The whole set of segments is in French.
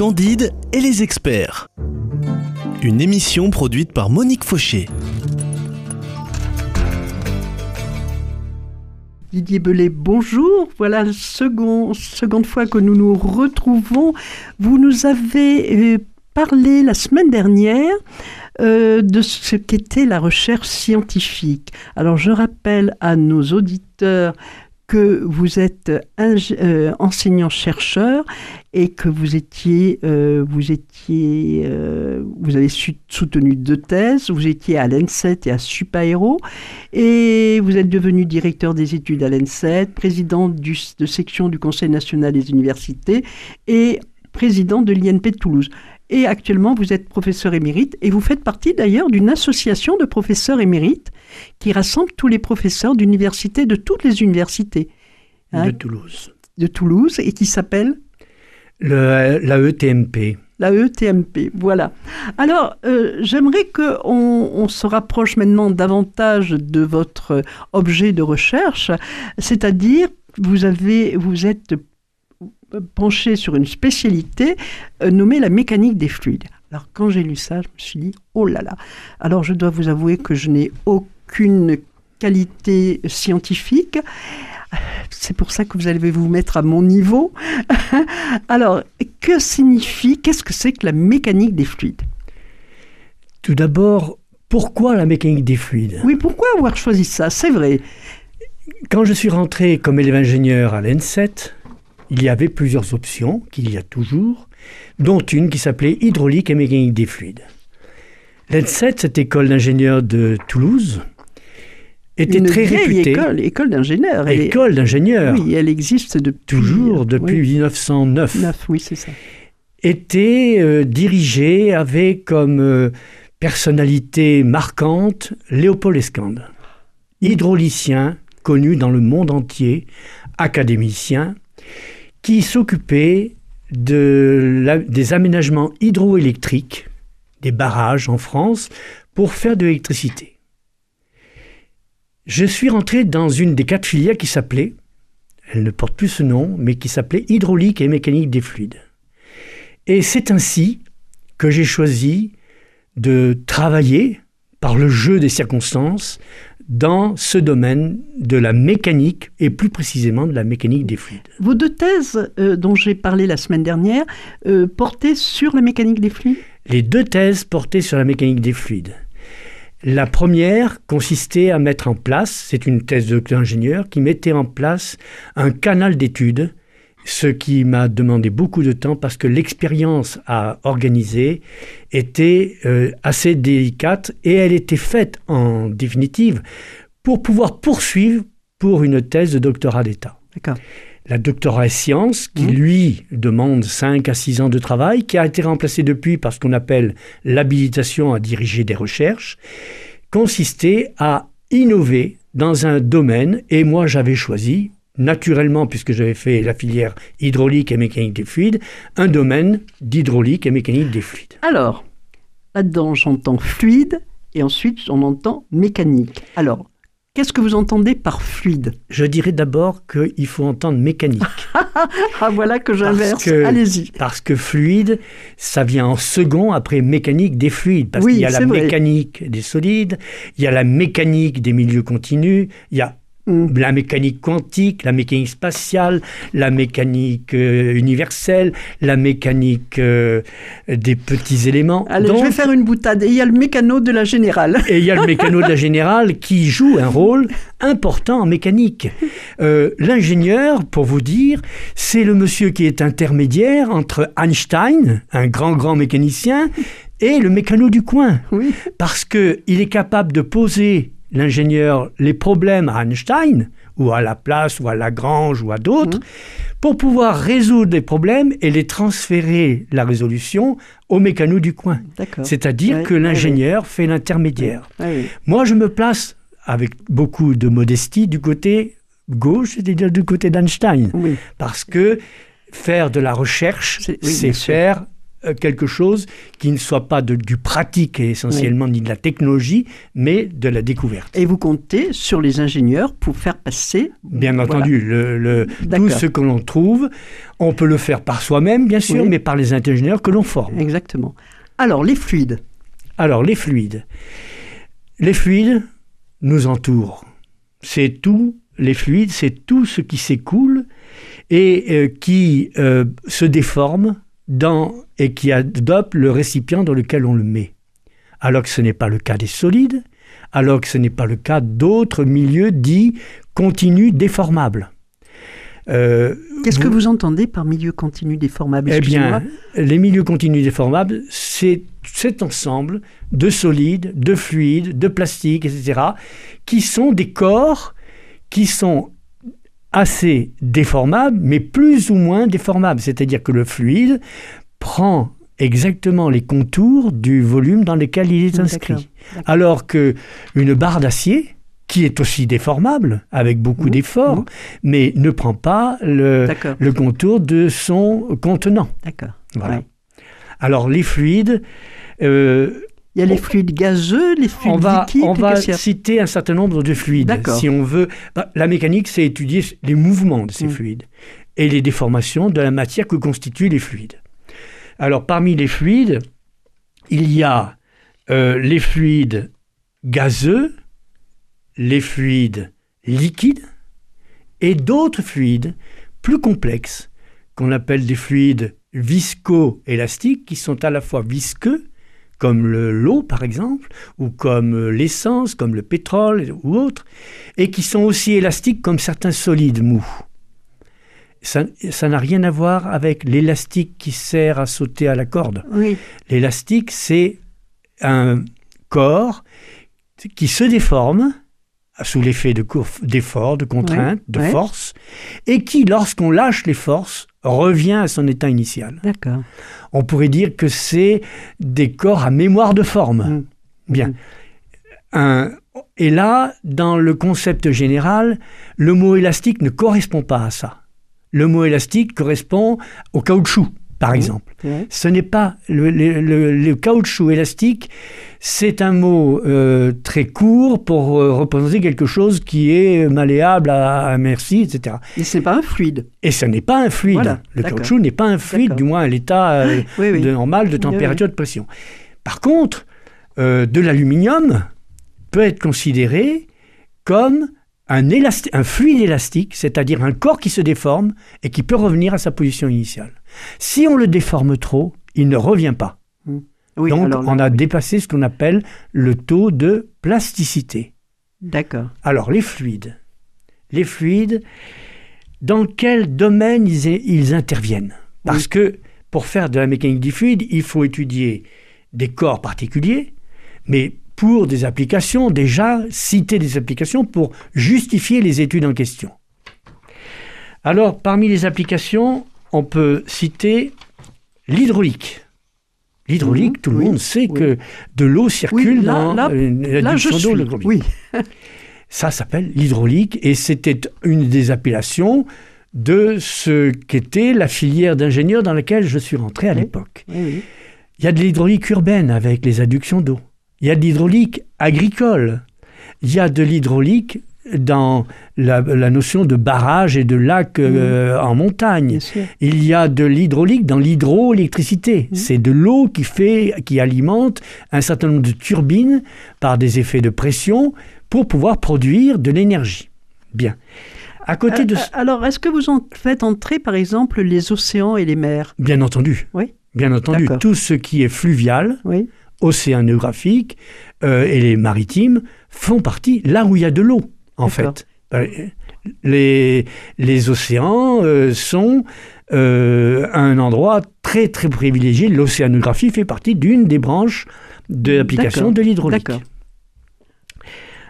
Candide et les experts. Une émission produite par Monique Fauché. Didier Belay, bonjour. Voilà la seconde, seconde fois que nous nous retrouvons. Vous nous avez euh, parlé la semaine dernière euh, de ce qu'était la recherche scientifique. Alors je rappelle à nos auditeurs que vous êtes euh, enseignant-chercheur et que vous étiez, euh, vous étiez, euh, vous avez soutenu deux thèses, vous étiez à l'ENSET et à Supaéro, et vous êtes devenu directeur des études à l'ENSET, président de section du Conseil national des universités et président de l'INP de Toulouse. Et actuellement, vous êtes professeur émérite et vous faites partie d'ailleurs d'une association de professeurs émérites qui rassemble tous les professeurs d'universités de toutes les universités. Hein, de Toulouse. De Toulouse et qui s'appelle La ETMP. La ETMP, voilà. Alors, euh, j'aimerais qu'on on se rapproche maintenant davantage de votre objet de recherche, c'est-à-dire vous avez, vous êtes penché sur une spécialité euh, nommée la mécanique des fluides. Alors quand j'ai lu ça, je me suis dit, oh là là. Alors je dois vous avouer que je n'ai aucune qualité scientifique. C'est pour ça que vous allez vous mettre à mon niveau. Alors, que signifie, qu'est-ce que c'est que la mécanique des fluides? Tout d'abord, pourquoi la mécanique des fluides? Oui, pourquoi avoir choisi ça? C'est vrai. Quand je suis rentré comme élève ingénieur à l'ENSET, il y avait plusieurs options, qu'il y a toujours, dont une qui s'appelait hydraulique et mécanique des fluides. L'ENSET, cette école d'ingénieurs de Toulouse, était très réputée. École, école d'ingénieurs. École d'ingénieurs. Oui, elle existe depuis toujours depuis 1909. oui, c'est ça. Était euh, dirigée avec comme euh, personnalité marquante Léopold Escande, hydraulicien connu dans le monde entier, académicien, qui s'occupait de des aménagements hydroélectriques, des barrages en France, pour faire de l'électricité. Je suis rentré dans une des quatre filières qui s'appelait, elle ne porte plus ce nom, mais qui s'appelait hydraulique et mécanique des fluides. Et c'est ainsi que j'ai choisi de travailler par le jeu des circonstances dans ce domaine de la mécanique et plus précisément de la mécanique des fluides. Vos deux thèses euh, dont j'ai parlé la semaine dernière euh, portaient sur la mécanique des fluides? Les deux thèses portaient sur la mécanique des fluides. La première consistait à mettre en place, c'est une thèse d'ingénieur qui mettait en place un canal d'études ce qui m'a demandé beaucoup de temps parce que l'expérience à organiser était euh, assez délicate et elle était faite en définitive pour pouvoir poursuivre pour une thèse de doctorat d'État. La doctorat en sciences, qui mmh. lui demande 5 à 6 ans de travail, qui a été remplacé depuis par ce qu'on appelle l'habilitation à diriger des recherches, consistait à innover dans un domaine, et moi j'avais choisi, naturellement, puisque j'avais fait la filière hydraulique et mécanique des fluides, un domaine d'hydraulique et mécanique des fluides. Alors, là-dedans, j'entends fluide et ensuite on entend mécanique. Alors, Qu'est-ce que vous entendez par fluide Je dirais d'abord qu'il faut entendre mécanique. ah voilà que j'inverse. Allez-y. Parce que fluide, ça vient en second après mécanique des fluides. Parce qu'il y a la mécanique des solides, il y a la mécanique des milieux continus, il y a Mm. La mécanique quantique, la mécanique spatiale, la mécanique euh, universelle, la mécanique euh, des petits éléments. Allez, je vais faire une boutade. Et il y a le mécano de la générale. Et il y a le mécano de la générale qui joue un rôle important en mécanique. Euh, l'ingénieur, pour vous dire, c'est le monsieur qui est intermédiaire entre Einstein, un grand grand mécanicien, et le mécano du coin. Oui. Parce qu'il est capable de poser l'ingénieur les problèmes à Einstein, ou à la place, ou à Lagrange, ou à d'autres, mmh. pour pouvoir résoudre les problèmes et les transférer, la résolution, au mécano du coin. C'est-à-dire que l'ingénieur fait l'intermédiaire. Moi, je me place, avec beaucoup de modestie, du côté gauche, c'est-à-dire du côté d'Einstein. Parce que faire de la recherche, c'est faire quelque chose qui ne soit pas de- du pratique essentiellement, ni de la technologie, mais de la découverte. Et vous comptez sur les ingénieurs pour faire passer. Bien Voilà. entendu, le, le- tout ce que l'on trouve, on peut le faire par soi-même, bien sûr, Oui. mais par les ingénieurs que l'on forme. Exactement. Alors, les fluides. Alors, les fluides. Les fluides nous entourent. C'est tout, les fluides, c'est tout ce qui s'écoule et euh, qui euh, se déforme dans, et qui adopte le récipient dans lequel on le met. Alors que ce n'est pas le cas des solides, alors que ce n'est pas le cas d'autres milieux dits continus déformables. Euh, Qu'est-ce que vous entendez par milieu continu déformable eh bien, les milieux continus déformables, c'est cet ensemble de solides, de fluides, de plastiques, etc., qui sont des corps qui sont assez déformables, mais plus ou moins déformables. C'est-à-dire que le fluide prend exactement les contours du volume dans lequel il est inscrit. Alors que une barre d'acier, qui est aussi déformable, avec beaucoup Mhm, d'efforts, mhm. mais ne prend pas le, contour de son contenant. D'accord. Voilà. Ouais. Alors les fluides, euh, Il y a les fluides gazeux, les fluides on va, liquides. on va citer un certain nombre de fluides. Si on veut, bah, la mécanique, c'est étudier les mouvements de ces Mm. fluides et les déformations de la matière que constituent les fluides. Alors parmi les fluides, il y a euh, les fluides gazeux, les fluides liquides et d'autres fluides plus complexes qu'on appelle des fluides visco-élastiques qui sont à la fois visqueux comme le- l'eau par exemple, ou comme euh, l'essence, comme le pétrole ou autre, et qui sont aussi élastiques comme certains solides mous. Ça ça n'a rien à voir avec l'élastique qui sert à sauter à la corde. Oui, L'élastique, c'est un corps qui se déforme sous l'effet de d'efforts, de contraintes, de ouais. force, et qui, lorsqu'on lâche les forces, revient à son état initial. d'accord. On pourrait dire que c'est des corps à mémoire de forme. Mm. Bien. Mm. Un- et là, dans le concept général, le mot élastique ne correspond pas à ça. Le mot élastique correspond au caoutchouc, par Mm. exemple. Ouais. Ce n'est pas le, le- le- le caoutchouc élastique, c'est un mot euh, très court pour euh, représenter quelque chose qui est malléable à, à merci, etc. Et ce n'est pas un fluide. Et ce n'est pas un fluide. Voilà, le caoutchouc n'est pas un fluide, du moins à l'état euh, Oui, oui. de normal de température de pression. Par contre, de l'aluminium peut être considéré comme un, fluide élastique, c'est-à-dire un corps qui se déforme et qui peut revenir à sa position initiale. Si on le déforme trop, il ne revient pas. Oui, Donc, alors on a oui. dépassé ce qu'on appelle le taux de plasticité. D'accord. Alors, les fluides. Les fluides, dans quel domaine ils, ils interviennent? Parce que pour faire de la mécanique du fluide, il faut étudier des corps particuliers, mais pour des applications, déjà citer des applications pour justifier les études en question. Alors, parmi les applications, on peut citer l'hydraulique. L'hydraulique, Mhm, tout le oui, monde sait oui. que de l'eau circule Oui, là- dans là- euh, Là, je suis. Oui, ça s'appelle l'hydraulique et c'était une des appellations de ce qu'était la filière d'ingénieur dans laquelle je suis rentré à l'époque. Il y a de l'hydraulique urbaine avec les adductions d'eau. Il y a de l'hydraulique agricole. Il y a de l'hydraulique dans la, la notion de barrage et de lac euh, en montagne. Il y a de l'hydraulique dans l'hydroélectricité. Mhm. C'est de l'eau qui fait, qui alimente un certain nombre de turbines par des effets de pression pour pouvoir produire de l'énergie. Bien. À côté de, Euh, euh, Alors, est-ce que vous en faites entrer, par exemple, les océans et les mers? Bien entendu, Oui. bien entendu, tout ce qui est fluvial, Oui. Océanographique euh, et les maritimes font partie là où il y a de l'eau, en fait. Euh, Les, les océans euh, sont euh, un endroit très très privilégié. L'océanographie fait partie d'une des branches de l'application de l'hydraulique.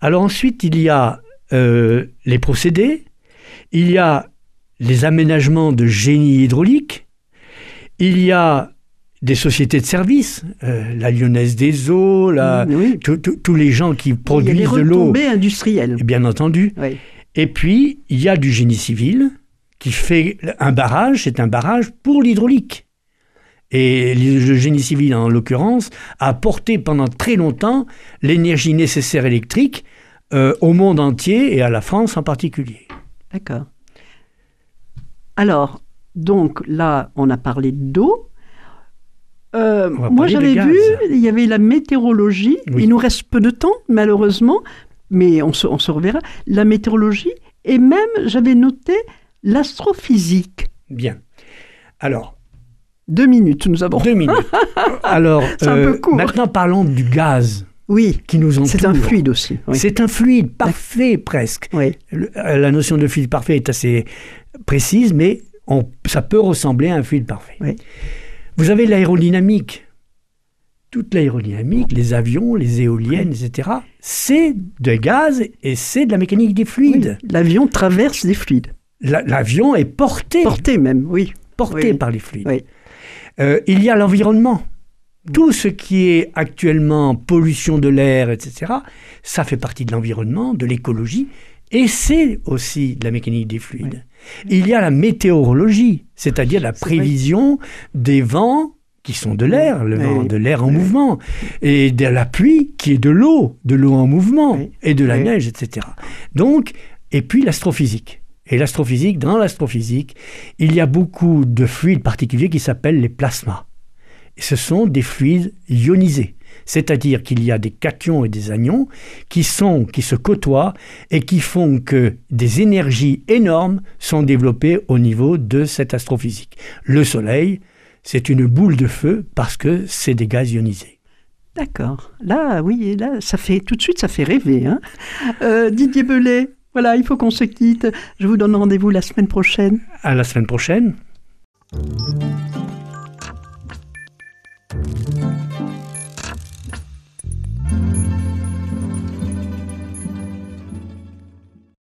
Alors ensuite, il y a les procédés, il y a les aménagements de génie hydraulique, il y a des sociétés de services, euh, la Lyonnaise des eaux, la- Mm, oui. tous- les gens qui Il y a produisent de l'eau, retombées industrielles. bien entendu. Oui. Et puis, il y a du génie civil qui fait un barrage, c'est un barrage pour l'hydraulique. Et le génie civil, en l'occurrence, a apporté pendant très longtemps l'énergie nécessaire électrique euh, au monde entier et à la France en particulier. D'accord. Alors, donc là, on a parlé d'eau. Euh, moi, j'avais vu, il y avait la météorologie. Oui. Il nous reste peu de temps, malheureusement, mais on se, on se reverra. La météorologie et même, j'avais noté l'astrophysique. Bien. Alors, Deux minutes, nous avons. deux minutes. Alors, euh, C'est un peu court. maintenant parlons du gaz Oui, qui nous entoure. c'est un fluide aussi. Oui. C'est un fluide parfait presque. Oui. Le- euh, la notion de fluide parfait est assez précise, mais on- ça peut ressembler à un fluide parfait. Oui. Vous avez l'aérodynamique. Toute l'aérodynamique, les avions, les éoliennes, etc., c'est de gaz et c'est de la mécanique des Oui, fluides. L'avion traverse des fluides. La- L'avion est porté, Porté même, oui. porté oui. par les fluides. Oui. Euh, il y a l'environnement. Tout ce qui est actuellement pollution de l'air, etc., ça fait partie de l'environnement, de l'écologie, et c'est aussi de la mécanique des fluides. Il y a la météorologie, c'est-à-dire la vrai. prévision des vents qui sont de l'air, le vent de l'air en mouvement, et de la pluie qui est de l'eau, de l'eau en mouvement, et de la neige, etc. Donc, et puis l'astrophysique. Et l'astrophysique, dans l'astrophysique, il y a beaucoup de fluides particuliers qui s'appellent les plasmas. Et ce sont des fluides ionisés. C'est-à-dire qu'il y a des cations et des anions qui sont, qui se côtoient et qui font que des énergies énormes sont développées au niveau de cette astrophysique. Le Soleil, c'est une boule de feu parce que c'est des gaz ionisés. D'accord. Là, oui, là, ça fait tout de suite, ça fait rêver. Hein Euh, Didier Belay, voilà, il faut qu'on se quitte. Je vous donne rendez-vous la semaine prochaine. À la semaine prochaine.